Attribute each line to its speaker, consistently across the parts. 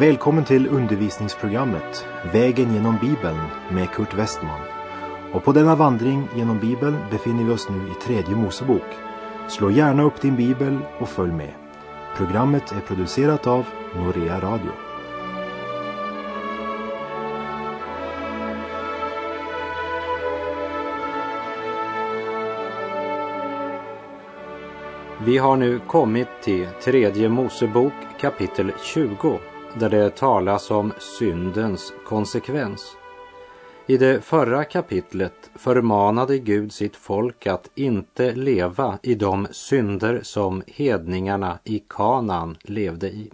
Speaker 1: Välkommen till undervisningsprogrammet Vägen genom Bibeln med Kurt Westman. Och på denna vandring genom Bibeln befinner vi oss nu i tredje Mosebok. Slå gärna upp din bibel och följ med. Programmet är producerat av Norea Radio.
Speaker 2: Vi har nu kommit till tredje Mosebok kapitel 20 där det talas om syndens konsekvens. I det förra kapitlet förmanade Gud sitt folk att inte leva i de synder som hedningarna i Kanaan levde i.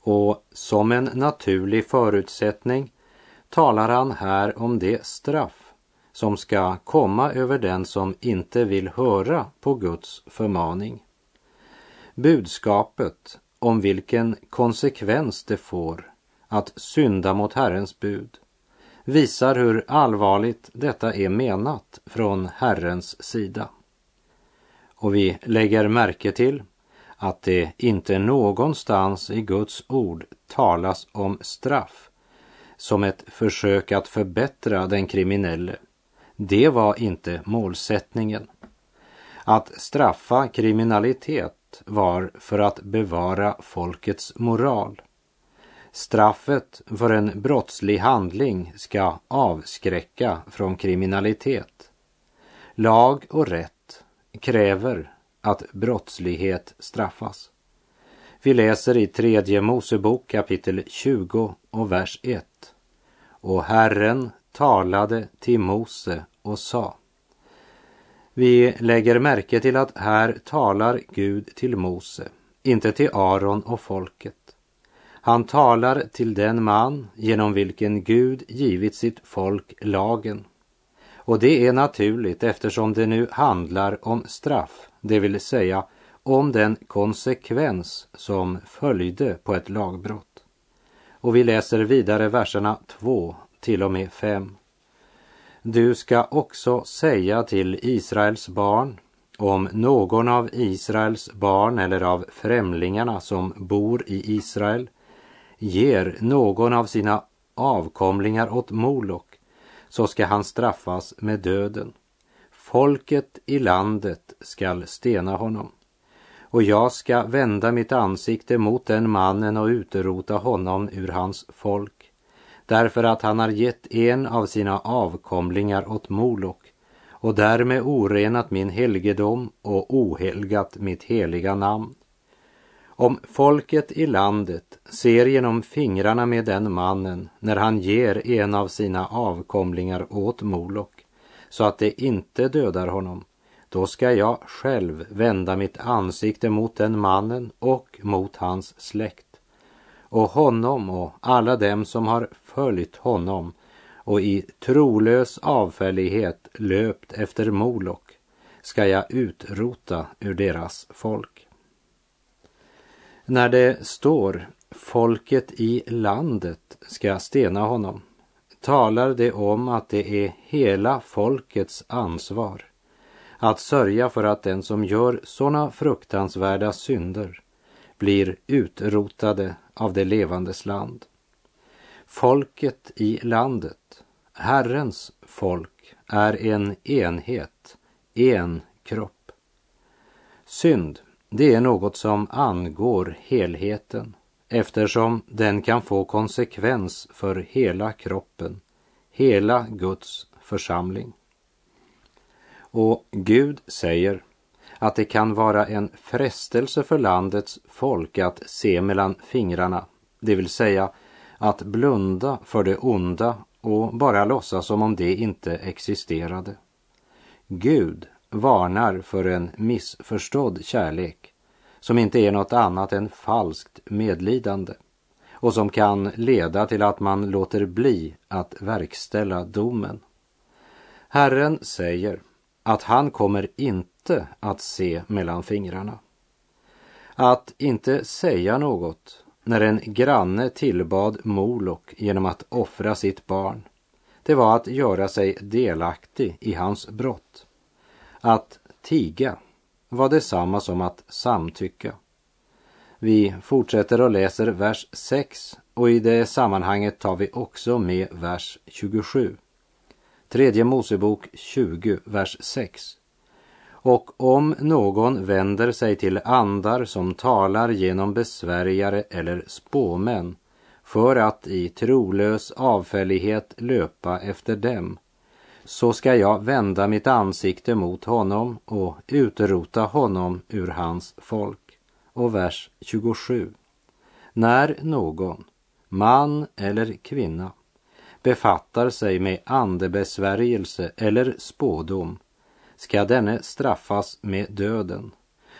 Speaker 2: Och som en naturlig förutsättning talar han här om det straff som ska komma över den som inte vill höra på Guds förmaning. Budskapet om vilken konsekvens det får att synda mot Herrens bud visar hur allvarligt detta är menat från Herrens sida. Och vi lägger märke till att det inte någonstans i Guds ord talas om straff som ett försök att förbättra den kriminelle. Det var inte målsättningen. Att straffa kriminalitet var för att bevara folkets moral. Straffet för en brottslig handling ska avskräcka från kriminalitet. Lag och rätt kräver att brottslighet straffas. Vi läser i tredje Mosebok kapitel 20 och vers 1. Och Herren talade till Mose och sa vi lägger märke till att här talar Gud till Mose, inte till Aron och folket. Han talar till den man genom vilken Gud givit sitt folk lagen. Och det är naturligt eftersom det nu handlar om straff, det vill säga om den konsekvens som följde på ett lagbrott. Och vi läser vidare verserna 2 till och med 5. Du ska också säga till Israels barn om någon av Israels barn eller av främlingarna som bor i Israel ger någon av sina avkomlingar åt Molok så ska han straffas med döden. Folket i landet skall stena honom. Och jag ska vända mitt ansikte mot den mannen och utrota honom ur hans folk därför att han har gett en av sina avkomlingar åt Molok och därmed orenat min helgedom och ohelgat mitt heliga namn. Om folket i landet ser genom fingrarna med den mannen när han ger en av sina avkomlingar åt Molok så att det inte dödar honom, då ska jag själv vända mitt ansikte mot den mannen och mot hans släkt och honom och alla dem som har följt honom och i trolös avfällighet löpt efter Molok ska jag utrota ur deras folk. När det står folket i landet ska stena honom talar det om att det är hela folkets ansvar att sörja för att den som gör sådana fruktansvärda synder blir utrotade av det levandes land. Folket i landet, Herrens folk, är en enhet, en kropp. Synd, det är något som angår helheten eftersom den kan få konsekvens för hela kroppen, hela Guds församling. Och Gud säger att det kan vara en frestelse för landets folk att se mellan fingrarna, det vill säga att blunda för det onda och bara låtsas som om det inte existerade. Gud varnar för en missförstådd kärlek som inte är något annat än falskt medlidande och som kan leda till att man låter bli att verkställa domen. Herren säger att han kommer inte att se mellan fingrarna. Att inte säga något när en granne tillbad Molok genom att offra sitt barn, det var att göra sig delaktig i hans brott. Att tiga var detsamma som att samtycka. Vi fortsätter och läser vers 6 och i det sammanhanget tar vi också med vers 27. Tredje Mosebok 20, vers 6. Och om någon vänder sig till andar som talar genom besvärjare eller spåmän för att i trolös avfällighet löpa efter dem, så ska jag vända mitt ansikte mot honom och utrota honom ur hans folk. Och vers 27. När någon, man eller kvinna, befattar sig med andebesvärjelse eller spådom ska denne straffas med döden.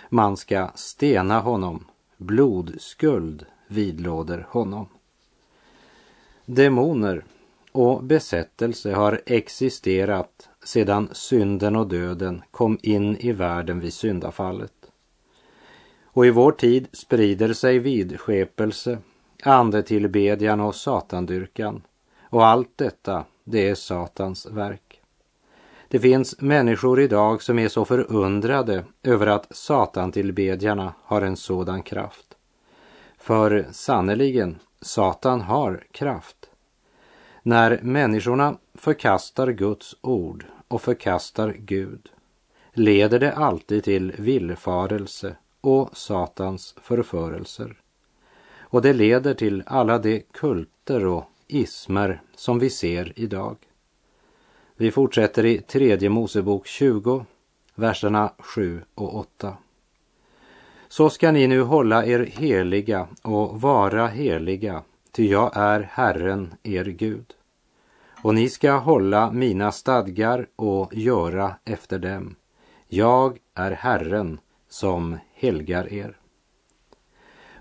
Speaker 2: Man ska stena honom, blodskuld vidlåder honom. Demoner och besättelse har existerat sedan synden och döden kom in i världen vid syndafallet. Och i vår tid sprider sig vidskepelse, andetillbedjan och satandyrkan. Och allt detta, det är Satans verk. Det finns människor idag som är så förundrade över att satantillbedjarna har en sådan kraft. För sannerligen, Satan har kraft. När människorna förkastar Guds ord och förkastar Gud leder det alltid till villfarelse och Satans förförelser. Och det leder till alla de kulter och ismer som vi ser idag. Vi fortsätter i tredje Mosebok 20, verserna 7 och 8. Så ska ni nu hålla er heliga och vara heliga, ty jag är Herren, er Gud. Och ni ska hålla mina stadgar och göra efter dem. Jag är Herren som helgar er.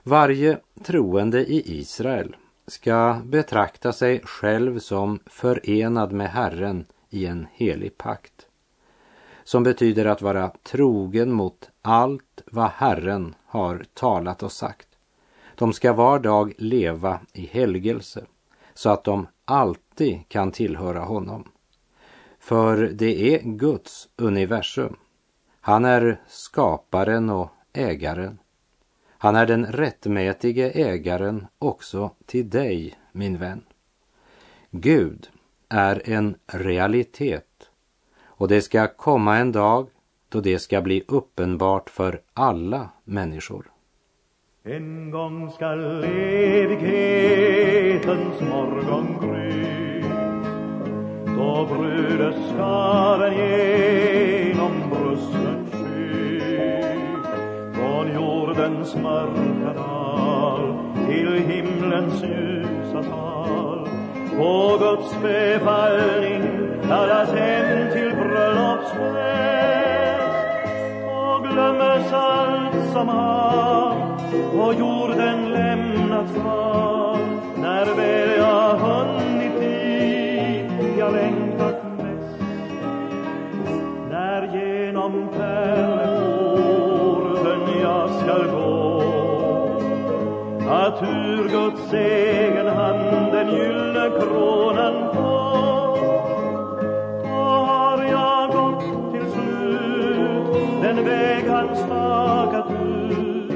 Speaker 2: Varje troende i Israel ska betrakta sig själv som förenad med Herren i en helig pakt. Som betyder att vara trogen mot allt vad Herren har talat och sagt. De ska var dag leva i helgelse så att de alltid kan tillhöra honom. För det är Guds universum. Han är skaparen och ägaren. Han är den rättmätige ägaren också till dig, min vän. Gud är en realitet. Och det ska komma en dag då det ska bli uppenbart för alla människor.
Speaker 3: En gång skall evighetens morgon gry. Då bruderskaran genom brösten sky. Från jordens mörka dal till himlens ljusa sal på Guds befallning kallas hem till bröllopsfest. Och glömmes allt som har på jorden lämnat kvar. När väl jag hunnit dit jag längtat mest. När genom pärleporten jag skall gå. Att ur Guds egen hand den gyllene kronan få då har jag gått till slut. Den väg han stakat ut.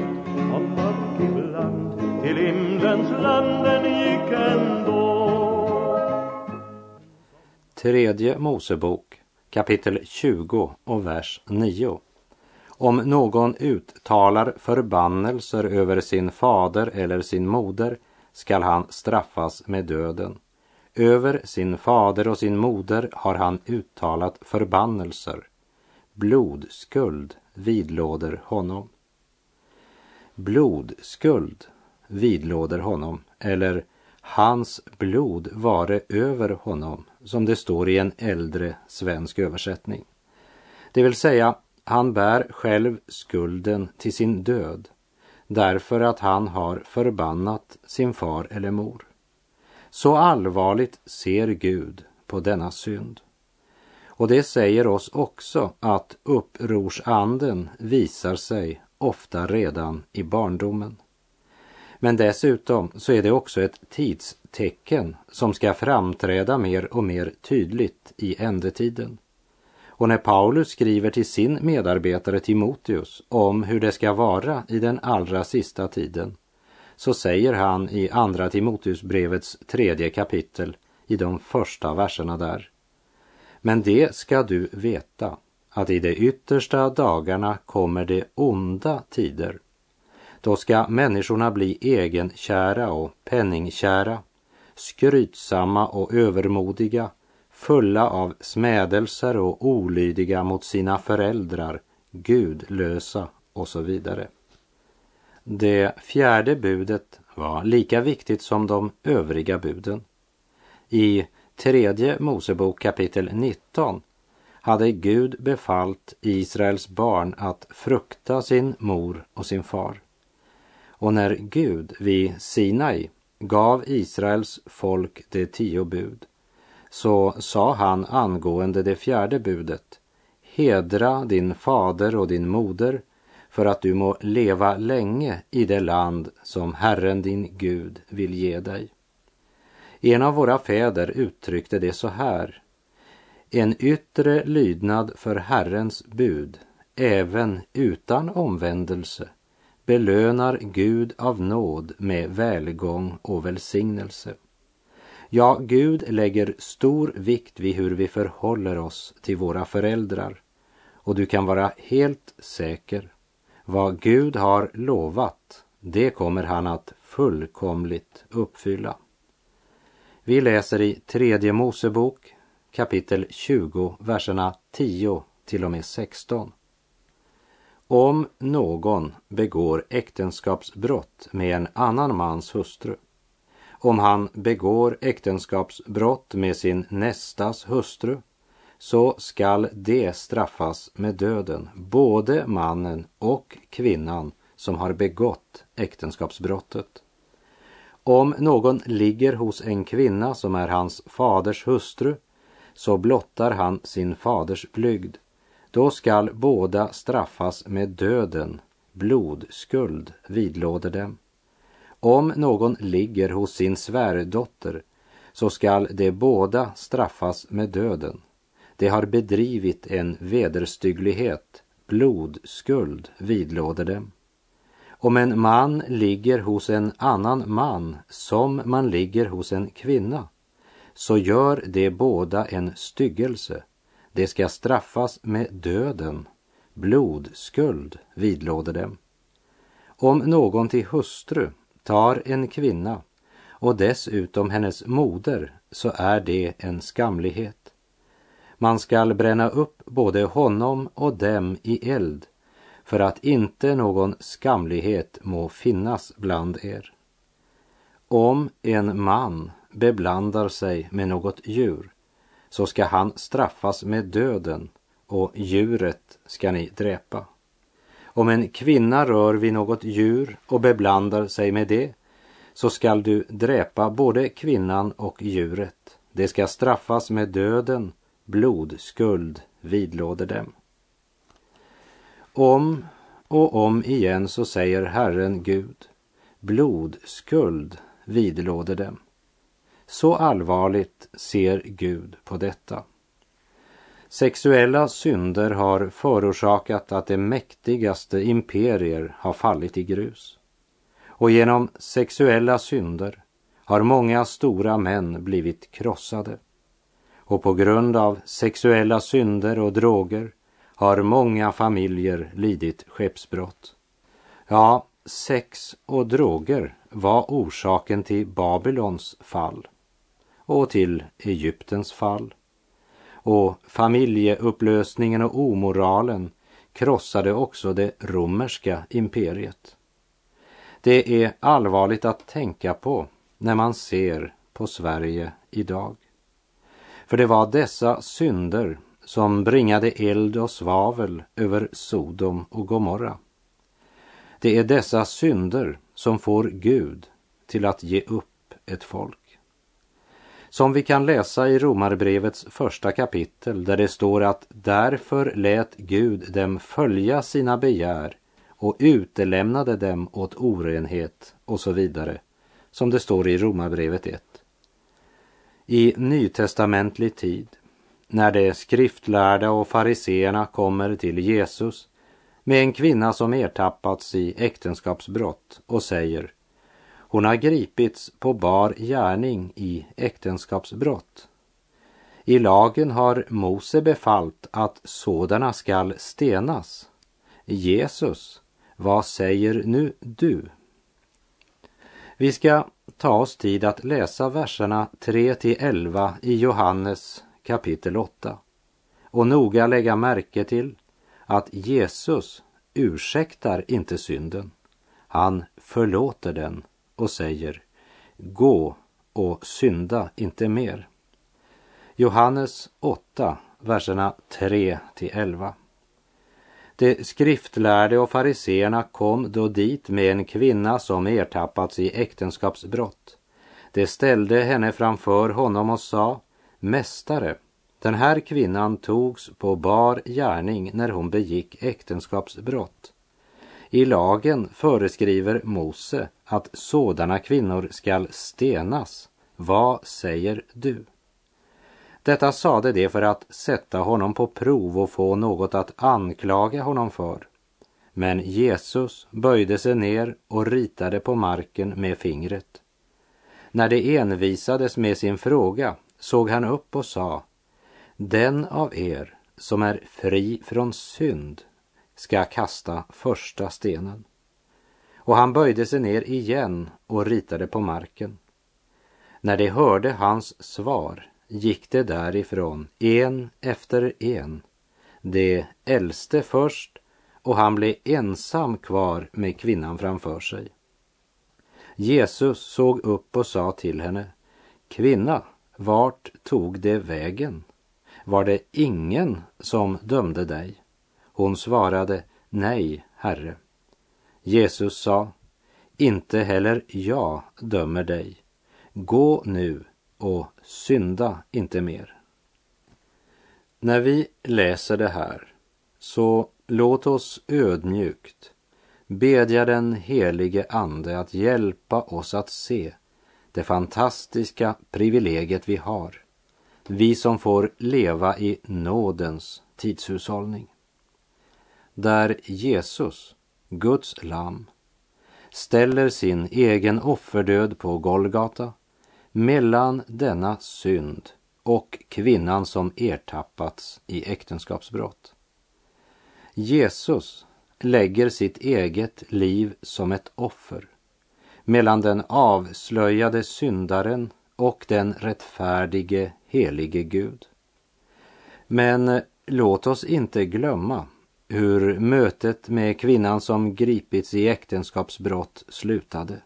Speaker 3: Och mörk ibland till himlens landen gick ändå.
Speaker 2: Tredje Mosebok kapitel 20 och vers 9. Om någon uttalar förbannelser över sin fader eller sin moder skall han straffas med döden. Över sin fader och sin moder har han uttalat förbannelser. Blodskuld vidlåder honom. Blodskuld vidlåder honom, eller hans blod vare över honom, som det står i en äldre svensk översättning. Det vill säga, han bär själv skulden till sin död därför att han har förbannat sin far eller mor. Så allvarligt ser Gud på denna synd. Och det säger oss också att upprorsanden visar sig ofta redan i barndomen. Men dessutom så är det också ett tidstecken som ska framträda mer och mer tydligt i ändetiden. Och när Paulus skriver till sin medarbetare Timoteus om hur det ska vara i den allra sista tiden så säger han i Andra Timoteusbrevets tredje kapitel i de första verserna där. Men det ska du veta att i de yttersta dagarna kommer det onda tider. Då ska människorna bli egenkära och penningkära, skrytsamma och övermodiga, fulla av smädelser och olydiga mot sina föräldrar, gudlösa och så vidare. Det fjärde budet var lika viktigt som de övriga buden. I tredje Mosebok kapitel 19 hade Gud befallt Israels barn att frukta sin mor och sin far. Och när Gud vid Sinai gav Israels folk de tio bud så sa han angående det fjärde budet Hedra din fader och din moder för att du må leva länge i det land som Herren din Gud vill ge dig. En av våra fäder uttryckte det så här. En yttre lydnad för Herrens bud, även utan omvändelse, belönar Gud av nåd med välgång och välsignelse. Ja, Gud lägger stor vikt vid hur vi förhåller oss till våra föräldrar och du kan vara helt säker. Vad Gud har lovat, det kommer han att fullkomligt uppfylla. Vi läser i tredje Mosebok kapitel 20, verserna 10 till och med 16. Om någon begår äktenskapsbrott med en annan mans hustru, om han begår äktenskapsbrott med sin nästas hustru, så skall det straffas med döden, både mannen och kvinnan som har begått äktenskapsbrottet. Om någon ligger hos en kvinna som är hans faders hustru, så blottar han sin faders blygd. Då skall båda straffas med döden, blodskuld vidlåder dem. Om någon ligger hos sin svärdotter, så skall de båda straffas med döden. De har bedrivit en vederstygglighet, blodskuld vidlåder dem. Om en man ligger hos en annan man som man ligger hos en kvinna, så gör de båda en styggelse. De ska straffas med döden. Blodskuld vidlåder dem. Om någon till hustru tar en kvinna och dessutom hennes moder så är det en skamlighet. Man skall bränna upp både honom och dem i eld för att inte någon skamlighet må finnas bland er. Om en man beblandar sig med något djur så ska han straffas med döden och djuret ska ni dräpa. Om en kvinna rör vid något djur och beblandar sig med det så skall du dräpa både kvinnan och djuret. Det ska straffas med döden, blodskuld vidlåder dem. Om och om igen så säger Herren Gud, blodskuld vidlåder dem. Så allvarligt ser Gud på detta. Sexuella synder har förorsakat att de mäktigaste imperier har fallit i grus. Och genom sexuella synder har många stora män blivit krossade. Och på grund av sexuella synder och droger har många familjer lidit skeppsbrott. Ja, sex och droger var orsaken till Babylons fall och till Egyptens fall. Och familjeupplösningen och omoralen krossade också det romerska imperiet. Det är allvarligt att tänka på när man ser på Sverige idag. För det var dessa synder som bringade eld och svavel över Sodom och Gomorra. Det är dessa synder som får Gud till att ge upp ett folk. Som vi kan läsa i Romarbrevets första kapitel där det står att därför lät Gud dem följa sina begär och utelämnade dem åt orenhet och så vidare, som det står i Romarbrevet 1. I nytestamentlig tid, när de skriftlärda och fariseerna kommer till Jesus med en kvinna som ertappats i äktenskapsbrott och säger hon har gripits på bar gärning i äktenskapsbrott. I lagen har Mose befallt att sådana skall stenas. Jesus, vad säger nu du? Vi ska ta oss tid att läsa verserna 3 till 11 i Johannes kapitel 8 och noga lägga märke till att Jesus ursäktar inte synden. Han förlåter den och säger Gå och synda inte mer. Johannes 8, verserna 3 till 11. De skriftlärde och fariseerna kom då dit med en kvinna som ertappats i äktenskapsbrott. De ställde henne framför honom och sa Mästare, den här kvinnan togs på bar gärning när hon begick äktenskapsbrott. I lagen föreskriver Mose att sådana kvinnor skall stenas. Vad säger du? Detta sade de för att sätta honom på prov och få något att anklaga honom för. Men Jesus böjde sig ner och ritade på marken med fingret. När de envisades med sin fråga såg han upp och sa Den av er som är fri från synd ska kasta första stenen. Och han böjde sig ner igen och ritade på marken. När de hörde hans svar gick de därifrån, en efter en. Det äldste först och han blev ensam kvar med kvinnan framför sig. Jesus såg upp och sa till henne, Kvinna, vart tog det vägen? Var det ingen som dömde dig? Hon svarade, Nej, Herre. Jesus sa, Inte heller jag dömer dig. Gå nu och synda inte mer. När vi läser det här så låt oss ödmjukt bedja den helige Ande att hjälpa oss att se det fantastiska privilegiet vi har. Vi som får leva i nådens tidshushållning. Där Jesus, Guds lam, ställer sin egen offerdöd på Golgata mellan denna synd och kvinnan som ertappats i äktenskapsbrott. Jesus lägger sitt eget liv som ett offer mellan den avslöjade syndaren och den rättfärdige helige Gud. Men låt oss inte glömma hur mötet med kvinnan som gripits i äktenskapsbrott slutade.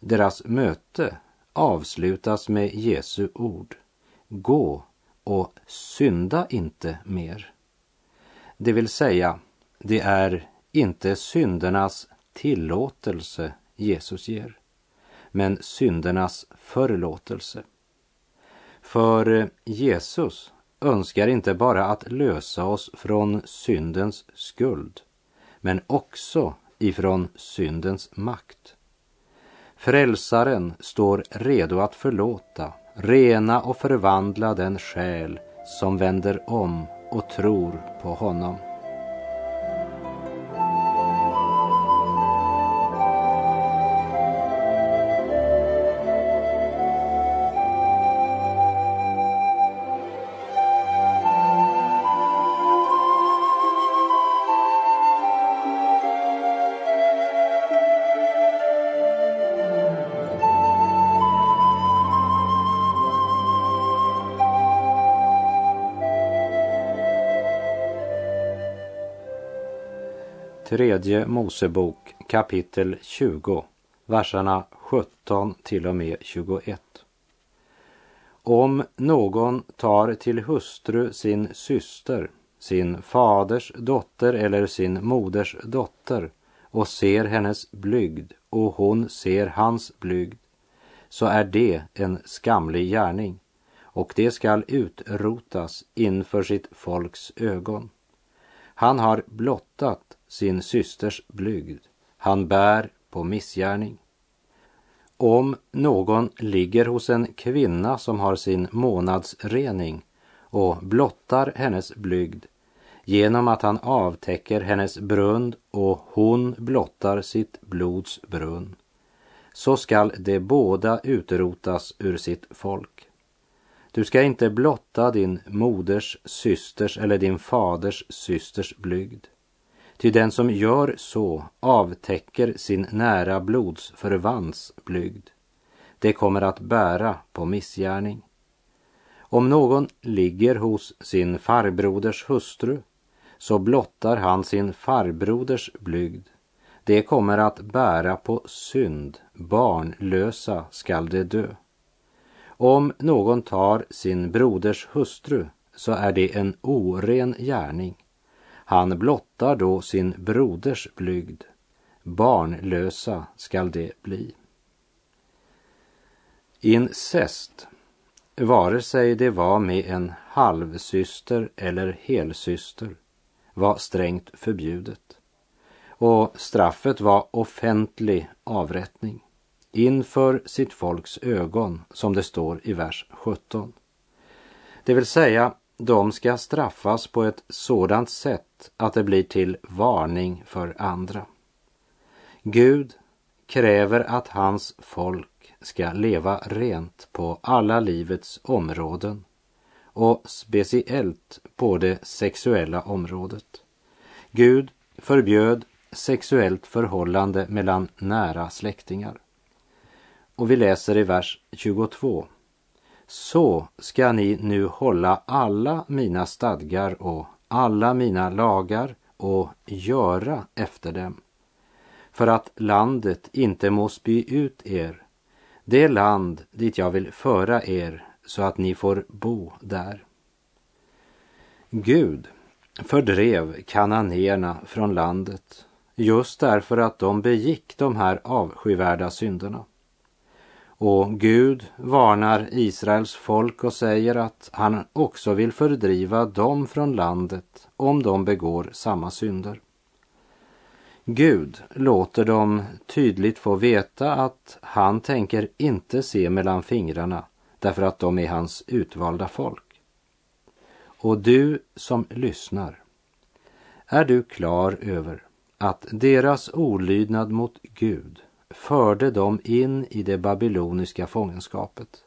Speaker 2: Deras möte avslutas med Jesu ord. Gå och synda inte mer. Det vill säga, det är inte syndernas tillåtelse Jesus ger, men syndernas förlåtelse. För Jesus önskar inte bara att lösa oss från syndens skuld, men också ifrån syndens makt. Frälsaren står redo att förlåta, rena och förvandla den själ som vänder om och tror på honom. Tredje Mosebok kapitel 20, verserna 17 till och med 21. Om någon tar till hustru sin syster, sin faders dotter eller sin moders dotter och ser hennes blygd och hon ser hans blygd, så är det en skamlig gärning och det skall utrotas inför sitt folks ögon. Han har blottat sin systers blygd. Han bär på missgärning. Om någon ligger hos en kvinna som har sin månadsrening och blottar hennes blygd genom att han avtäcker hennes brunn och hon blottar sitt blods brunn så skall de båda utrotas ur sitt folk. Du ska inte blotta din moders systers eller din faders systers blygd. Ty den som gör så avtäcker sin nära blodsförvants blygd. Det kommer att bära på missgärning. Om någon ligger hos sin farbroders hustru så blottar han sin farbroders blygd. Det kommer att bära på synd, barnlösa skall det dö. Om någon tar sin broders hustru så är det en oren gärning. Han blottar då sin broders blygd. Barnlösa skall det bli. Incest, vare sig det var med en halvsyster eller helsyster, var strängt förbjudet. Och straffet var offentlig avrättning inför sitt folks ögon, som det står i vers 17. Det vill säga, de ska straffas på ett sådant sätt att det blir till varning för andra. Gud kräver att hans folk ska leva rent på alla livets områden och speciellt på det sexuella området. Gud förbjöd sexuellt förhållande mellan nära släktingar. Och vi läser i vers 22. Så ska ni nu hålla alla mina stadgar och alla mina lagar och göra efter dem. För att landet inte må spy ut er, det land dit jag vill föra er så att ni får bo där. Gud fördrev kananéerna från landet just därför att de begick de här avskyvärda synderna. Och Gud varnar Israels folk och säger att han också vill fördriva dem från landet om de begår samma synder. Gud låter dem tydligt få veta att han tänker inte se mellan fingrarna därför att de är hans utvalda folk. Och du som lyssnar, är du klar över att deras olydnad mot Gud förde dem in i det babyloniska fångenskapet.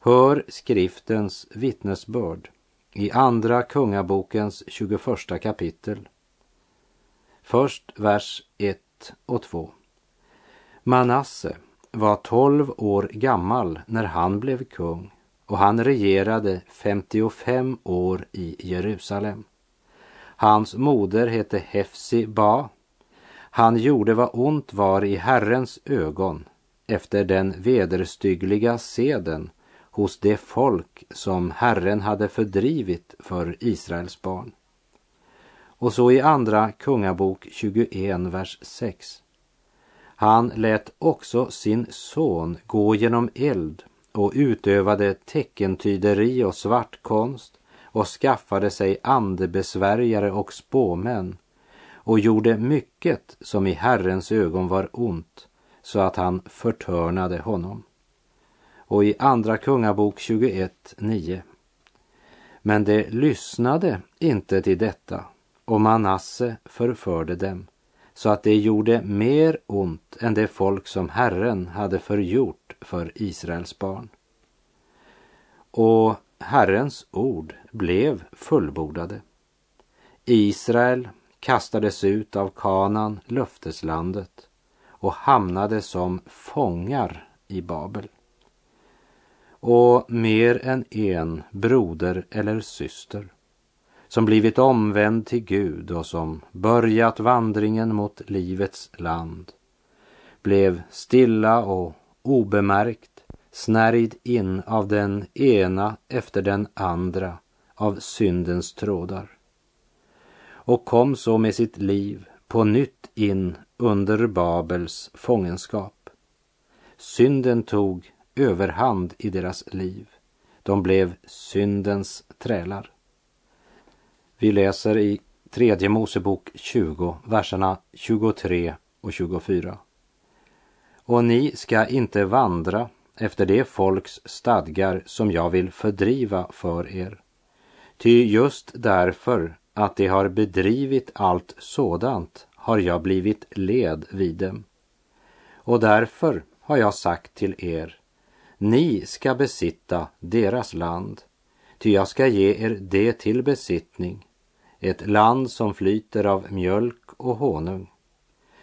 Speaker 2: Hör skriftens vittnesbörd i Andra Kungabokens 21 kapitel. Först vers 1 och 2. Manasse var tolv år gammal när han blev kung och han regerade 55 år i Jerusalem. Hans moder hette Hefsi Ba. Han gjorde vad ont var i Herrens ögon efter den vederstyggliga seden hos det folk som Herren hade fördrivit för Israels barn. Och så i Andra Kungabok 21, vers 6. Han lät också sin son gå genom eld och utövade teckentyderi och svartkonst och skaffade sig andebesvärjare och spåmän och gjorde mycket som i Herrens ögon var ont så att han förtörnade honom. Och i Andra Kungabok 21, 9. Men de lyssnade inte till detta och Manasse förförde dem så att det gjorde mer ont än det folk som Herren hade förgjort för Israels barn. Och Herrens ord blev fullbordade. Israel kastades ut av Kanan, löfteslandet, och hamnade som fångar i Babel. Och mer än en broder eller syster som blivit omvänd till Gud och som börjat vandringen mot livets land blev stilla och obemärkt snärjd in av den ena efter den andra av syndens trådar och kom så med sitt liv på nytt in under Babels fångenskap. Synden tog överhand i deras liv. De blev syndens trälar. Vi läser i tredje Mosebok 20, verserna 23 och 24. Och ni ska inte vandra efter det folks stadgar som jag vill fördriva för er. Ty just därför att de har bedrivit allt sådant har jag blivit led vid dem. Och därför har jag sagt till er, ni ska besitta deras land, ty jag ska ge er det till besittning, ett land som flyter av mjölk och honung.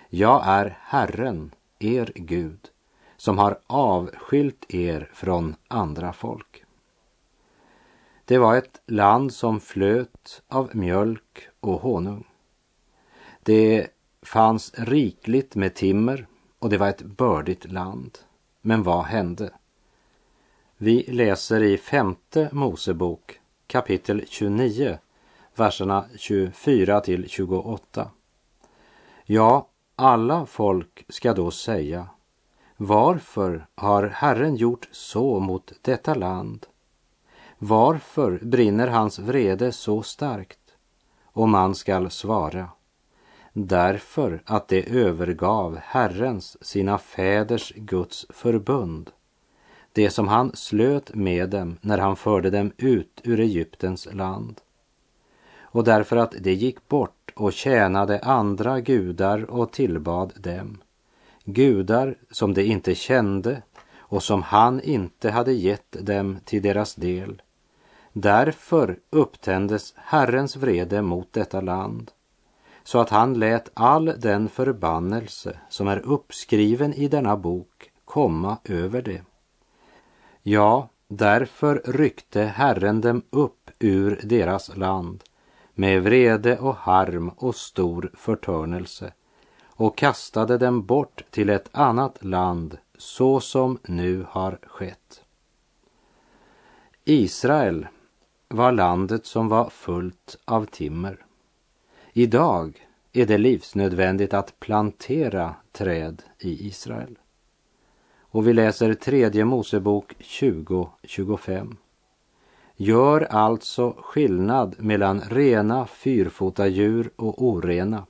Speaker 2: Jag är Herren, er Gud, som har avskilt er från andra folk. Det var ett land som flöt av mjölk och honung. Det fanns rikligt med timmer och det var ett bördigt land. Men vad hände? Vi läser i femte Mosebok kapitel 29, verserna 24 till 28. Ja, alla folk ska då säga, varför har Herren gjort så mot detta land? Varför brinner hans vrede så starkt? Och man skall svara, därför att det övergav Herrens, sina fäders Guds förbund, det som han slöt med dem när han förde dem ut ur Egyptens land. Och därför att det gick bort och tjänade andra gudar och tillbad dem, gudar som de inte kände och som han inte hade gett dem till deras del. Därför upptändes Herrens vrede mot detta land så att han lät all den förbannelse som är uppskriven i denna bok komma över det. Ja, därför ryckte Herren dem upp ur deras land med vrede och harm och stor förtörnelse och kastade dem bort till ett annat land så som nu har skett. Israel var landet som var fullt av timmer. Idag är det livsnödvändigt att plantera träd i Israel. Och vi läser tredje Mosebok 20.25. Gör alltså skillnad mellan rena fyrfota djur och orena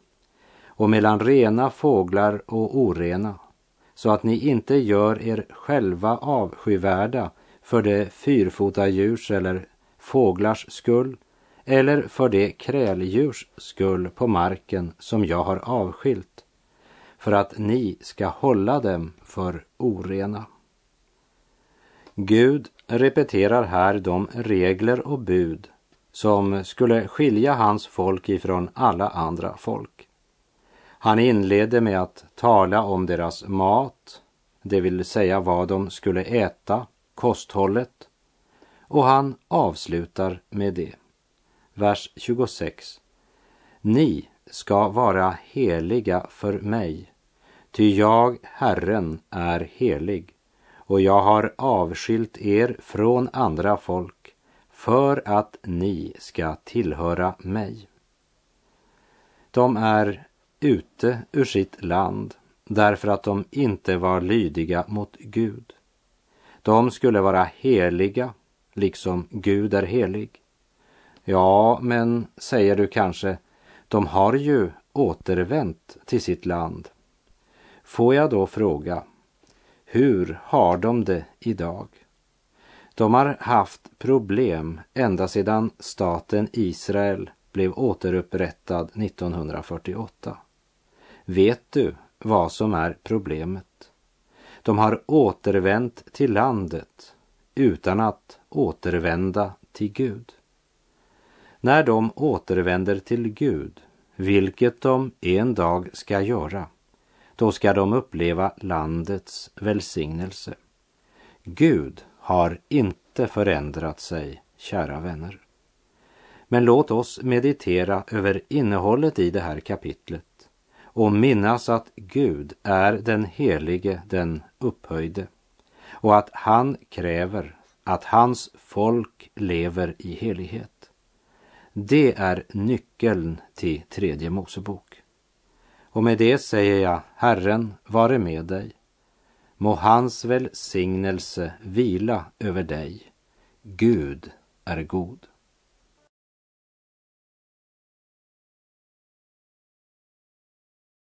Speaker 2: och mellan rena fåglar och orena så att ni inte gör er själva avskyvärda för det fyrfota djurs eller fåglars skull eller för det kräldjurs skull på marken som jag har avskilt, för att ni ska hålla dem för orena. Gud repeterar här de regler och bud som skulle skilja hans folk ifrån alla andra folk. Han inledde med att tala om deras mat, det vill säga vad de skulle äta, kosthållet, och han avslutar med det vers 26. Ni ska vara heliga för mig, ty jag, Herren, är helig och jag har avskilt er från andra folk för att ni ska tillhöra mig. De är ute ur sitt land därför att de inte var lydiga mot Gud. De skulle vara heliga, liksom Gud är helig. Ja, men säger du kanske, de har ju återvänt till sitt land. Får jag då fråga, hur har de det idag? De har haft problem ända sedan staten Israel blev återupprättad 1948. Vet du vad som är problemet? De har återvänt till landet utan att återvända till Gud när de återvänder till Gud, vilket de en dag ska göra, då ska de uppleva landets välsignelse. Gud har inte förändrat sig, kära vänner. Men låt oss meditera över innehållet i det här kapitlet och minnas att Gud är den helige, den upphöjde och att han kräver att hans folk lever i helighet. Det är nyckeln till tredje Mosebok. Och med det säger jag, Herren vare med dig. Må hans välsignelse vila över dig. Gud är god.